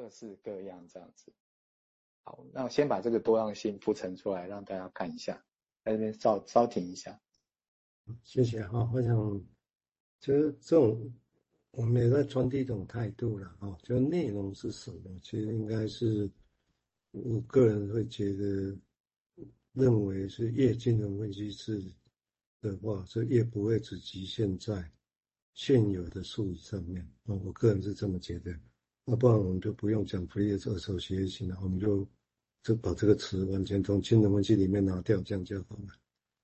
各式各样这样子。好，那我先把这个多样性铺陈出来，让大家看一下，在这边稍稍停一下。谢谢哈，我想，其实这种我们也在传递一种态度了哈，就内容是什么，其实应该是我个人会觉得，认为是越精准分析是的话，这越不会只局限在现有的术语上面啊，我个人是这么觉得。那不然我们就不用讲 Fourier 二手学习了，我们就就把这个词完全从金融分析里面拿掉，这样就好了。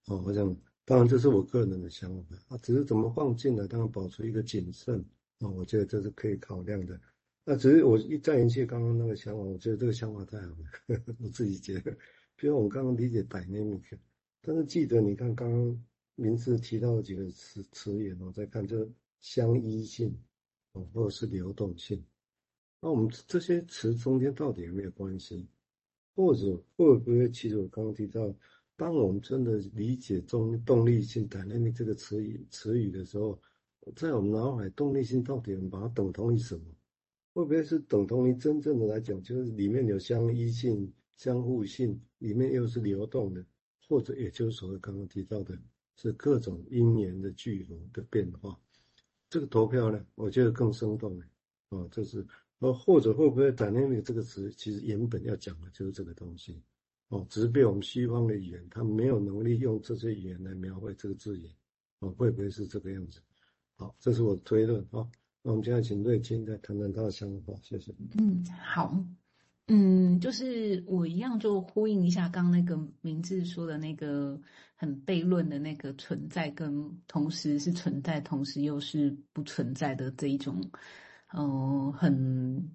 哦，我想。当然，这是我个人的想法啊，只是怎么放进来，当然保持一个谨慎啊，我觉得这是可以考量的。那只是我一再延续刚刚那个想法，我觉得这个想法太好了，呵 呵我自己觉得。比如我们刚刚理解 dynamic，但是记得你看刚刚名字提到的几个词词眼，我再看这相依性哦，或者是流动性，那我们这些词中间到底有没有关系？或者会不会其实我刚刚提到？当我们真的理解中动力性弹性这个词语词语的时候，在我们脑海，动力性到底我们把它等同于什么？会不会是等同于真正的来讲，就是里面有相依性、相互性，里面又是流动的，或者也就是所谓刚刚提到的，是各种因缘的聚合的变化。这个投票呢，我觉得更生动哎，哦，这是呃，或者会不会 dynamic 这个词其实原本要讲的就是这个东西。哦，只是被我们西方的语言，他没有能力用这些语言来描绘这个字眼，哦，会不会是这个样子？好，这是我推论啊。那我们现在请瑞金再谈谈他的想法，谢谢。嗯，好，嗯，就是我一样就呼应一下刚刚那个明志说的那个很悖论的那个存在，跟同时是存在，同时又是不存在的这一种，嗯、很。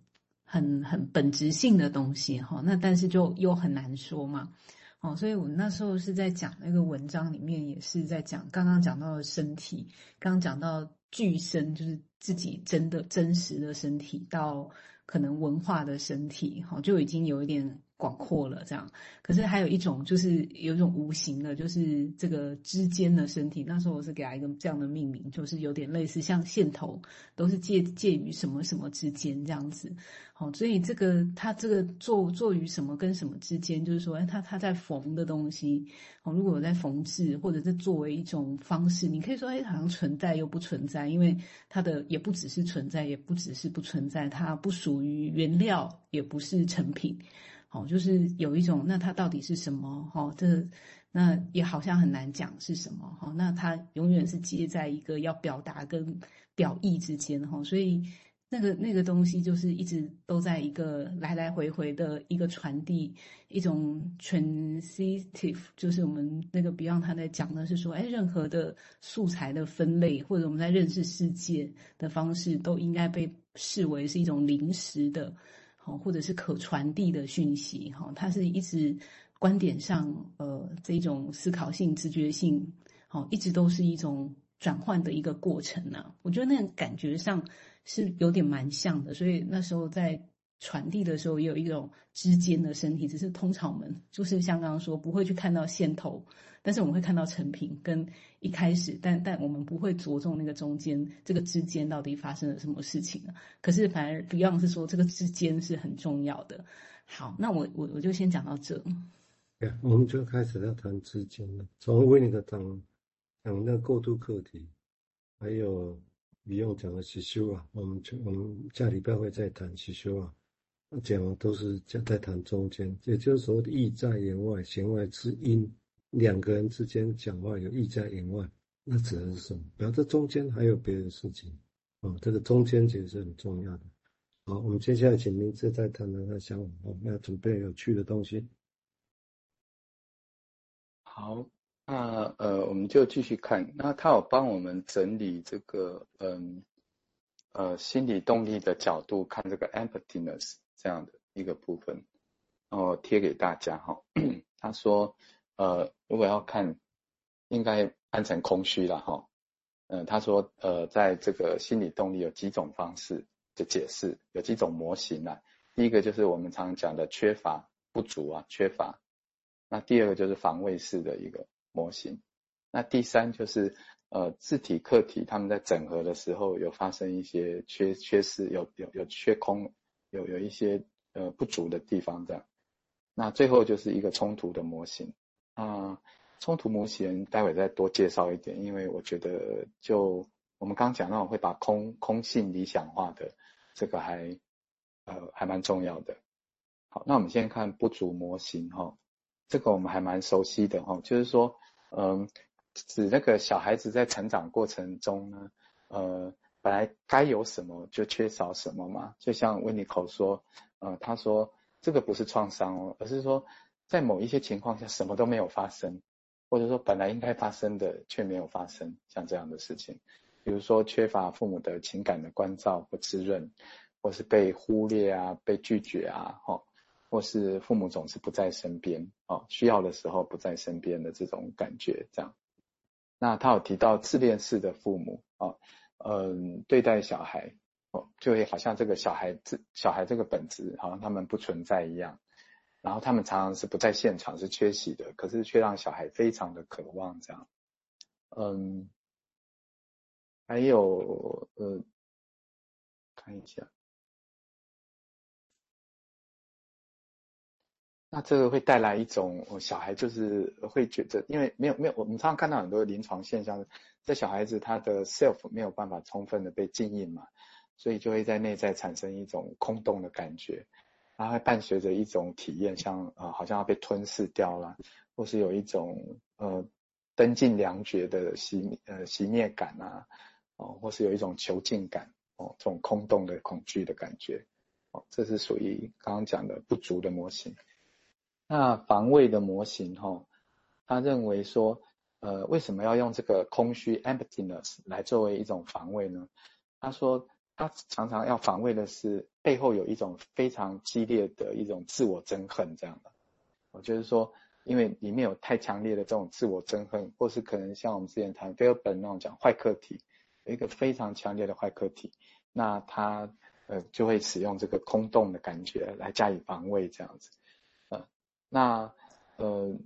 很很本质性的东西哈，那但是就又很难说嘛，哦，所以我那时候是在讲那个文章里面，也是在讲刚刚讲到的身体，刚刚讲到具身，就是自己真的真实的身体，到可能文化的身体，哈，就已经有一点。广阔了，这样。可是还有一种，就是有一种无形的，就是这个之间的身体。那时候我是给他一个这样的命名，就是有点类似像线头，都是介介于什么什么之间这样子。好，所以这个它这个做做于什么跟什么之间，就是说，哎，它它在缝的东西，哦，如果我在缝制，或者是作为一种方式，你可以说，哎，好像存在又不存在，因为它的也不只是存在，也不只是不存在，它不属于原料，也不是成品。哦，就是有一种，那它到底是什么？哈，这那也好像很难讲是什么。哈，那它永远是接在一个要表达跟表意之间。哈，所以那个那个东西就是一直都在一个来来回回的一个传递，一种 transitive，就是我们那个 Beyond 他在讲的是说，哎，任何的素材的分类或者我们在认识世界的方式，都应该被视为是一种临时的。好，或者是可传递的讯息，哈，它是一直观点上，呃，这种思考性、直觉性，好，一直都是一种转换的一个过程呢、我觉得那种感觉上是有点蛮像的，所以那时候在。传递的时候也有一种之间的身体，只是通常我们就是像刚刚说不会去看到线头，但是我们会看到成品跟一开始，但但我们不会着重那个中间这个之间到底发生了什么事情啊。可是反而 Beyond 是说这个之间是很重要的。好，那我我我就先讲到这。对，我们就开始要谈之间了。从 w i n n i g 讲讲那过渡课题，还有 Beyond 讲的实修啊，我们就我们下礼拜会再谈实修啊。讲都是在谈中间，也就是所谓的意在言外，弦外之音。两个人之间讲话有意在言外，那指的是什么？然后这中间还有别的事情啊，这个中间其实是很重要的。好，我们接下来请明志再谈谈他想，我们要准备有趣的东西。好，那呃，我们就继续看。那他有帮我们整理这个嗯呃心理动力的角度看这个 emptiness。这样的一个部分，哦贴给大家哈。他说，呃，如果要看，应该看成空虚了哈。嗯、呃，他说，呃，在这个心理动力有几种方式的解释，有几种模型啊。第一个就是我们常讲的缺乏、不足啊，缺乏。那第二个就是防卫式的一个模型。那第三就是，呃，自体、客体他们在整合的时候有发生一些缺缺失，有有有缺空。有有一些呃不足的地方这样。那最后就是一个冲突的模型啊，冲突模型待会再多介绍一点，因为我觉得就我们刚讲到会把空空性理想化的这个还呃还蛮重要的。好，那我们先看不足模型哈，这个我们还蛮熟悉的哈，就是说嗯，指那个小孩子在成长过程中呢，呃，本来该有什么就缺少什么嘛，就像温尼口说，呃，他说。这个不是创伤哦，而是说在某一些情况下什么都没有发生，或者说本来应该发生的却没有发生，像这样的事情，比如说缺乏父母的情感的关照或滋润，或是被忽略啊、被拒绝啊，哈，或是父母总是不在身边，哦，需要的时候不在身边的这种感觉，这样。那他有提到自恋式的父母，啊，嗯，对待小孩。哦，就会好像这个小孩子，小孩这个本质好像他们不存在一样，然后他们常常是不在现场，是缺席的，可是却让小孩非常的渴望这样。嗯，还有呃，看一下，那这个会带来一种小孩就是会觉得，因为没有没有，我们常常看到很多临床现象，这小孩子他的 self 没有办法充分的被浸淫嘛。所以就会在内在产生一种空洞的感觉，它会伴随着一种体验，像啊、呃，好像要被吞噬掉了，或是有一种呃灯尽粮绝的熄呃熄灭感啊，哦，或是有一种囚禁感哦，这种空洞的恐惧的感觉，哦，这是属于刚刚讲的不足的模型。那防卫的模型哈、哦，他认为说，呃，为什么要用这个空虚 （emptiness） 来作为一种防卫呢？他说。他常常要防卫的是背后有一种非常激烈的一种自我憎恨，这样的。我就是说，因为里面有太强烈的这种自我憎恨，或是可能像我们之前谈菲尔本那种讲坏客体，有一个非常强烈的坏客体，那他呃就会使用这个空洞的感觉来加以防卫，这样子。呃，那呃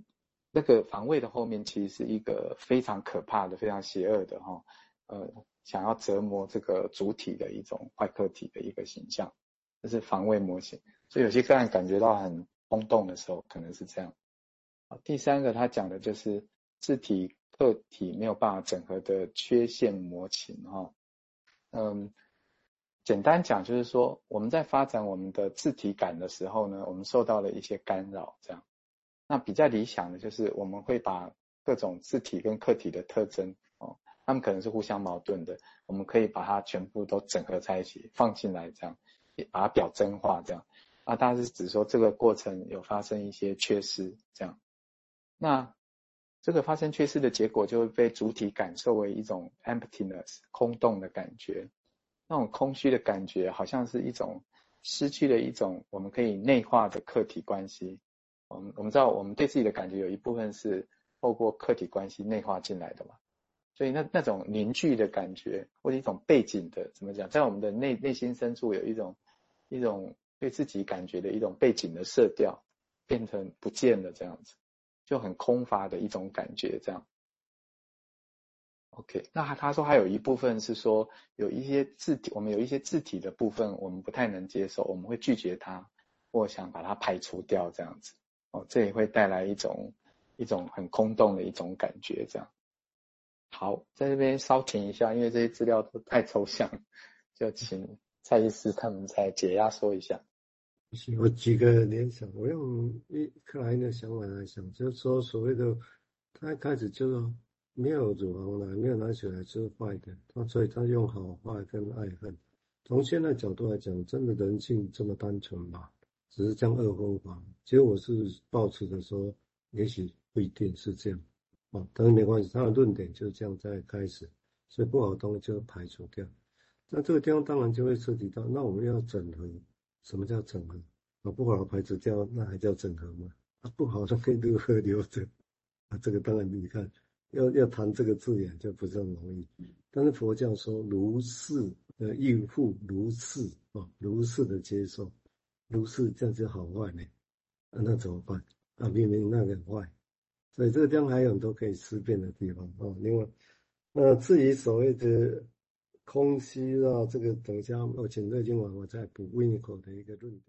那个防卫的后面其实是一个非常可怕的、非常邪恶的哈，呃。想要折磨这个主体的一种坏客体的一个形象，这是防卫模型。所以有些个案感觉到很空洞的时候，可能是这样。第三个他讲的就是自体客体没有办法整合的缺陷模型哈。嗯，简单讲就是说我们在发展我们的自体感的时候呢，我们受到了一些干扰，这样。那比较理想的就是我们会把各种自体跟客体的特征。他们可能是互相矛盾的，我们可以把它全部都整合在一起，放进来，这样，把它表征化，这样。啊，大家是只说这个过程有发生一些缺失，这样。那这个发生缺失的结果，就会被主体感受为一种 emptiness 空洞的感觉，那种空虚的感觉，好像是一种失去了一种我们可以内化的客体关系。我们我们知道，我们对自己的感觉有一部分是透过客体关系内化进来的嘛。所以那那种凝聚的感觉，或者一种背景的，怎么讲，在我们的内内心深处有一种一种对自己感觉的一种背景的色调，变成不见了这样子，就很空乏的一种感觉这样。OK，那他他说还有一部分是说有一些字体，我们有一些字体的部分我们不太能接受，我们会拒绝它，或想把它排除掉这样子。哦，这也会带来一种一种很空洞的一种感觉这样。好，在这边稍停一下，因为这些资料都太抽象，就请蔡医师他们再解压缩一下。我几个联想，我用一克莱因的想法来想，就是说所谓的他一开始就说没有乳房来，没有奶水来是坏的，他所以他用好坏跟爱恨。从现在角度来讲，真的人性这么单纯吗？只是这样二分法。其实我是抱持的说，也许不一定是这样。哦，但是没关系，他的论点就是这样在开始，所以不好的东西就排除掉。那这个地方当然就会涉及到，那我们要整合，什么叫整合？啊，不好的排除掉，那还叫整合吗？啊，不好的可以如何留着？啊，这个当然你看，要要谈这个字眼就不是很容易。但是佛教说如是的应付，如是啊，如是的接受，如是这样就好坏呢？啊，那怎么办？啊，明明那个坏。所以这个地方还有很多可以思辨的地方哦。另外，那至于所谓的空虚啊，这个等一下我请在今晚我再补 Winiko 的一个论点。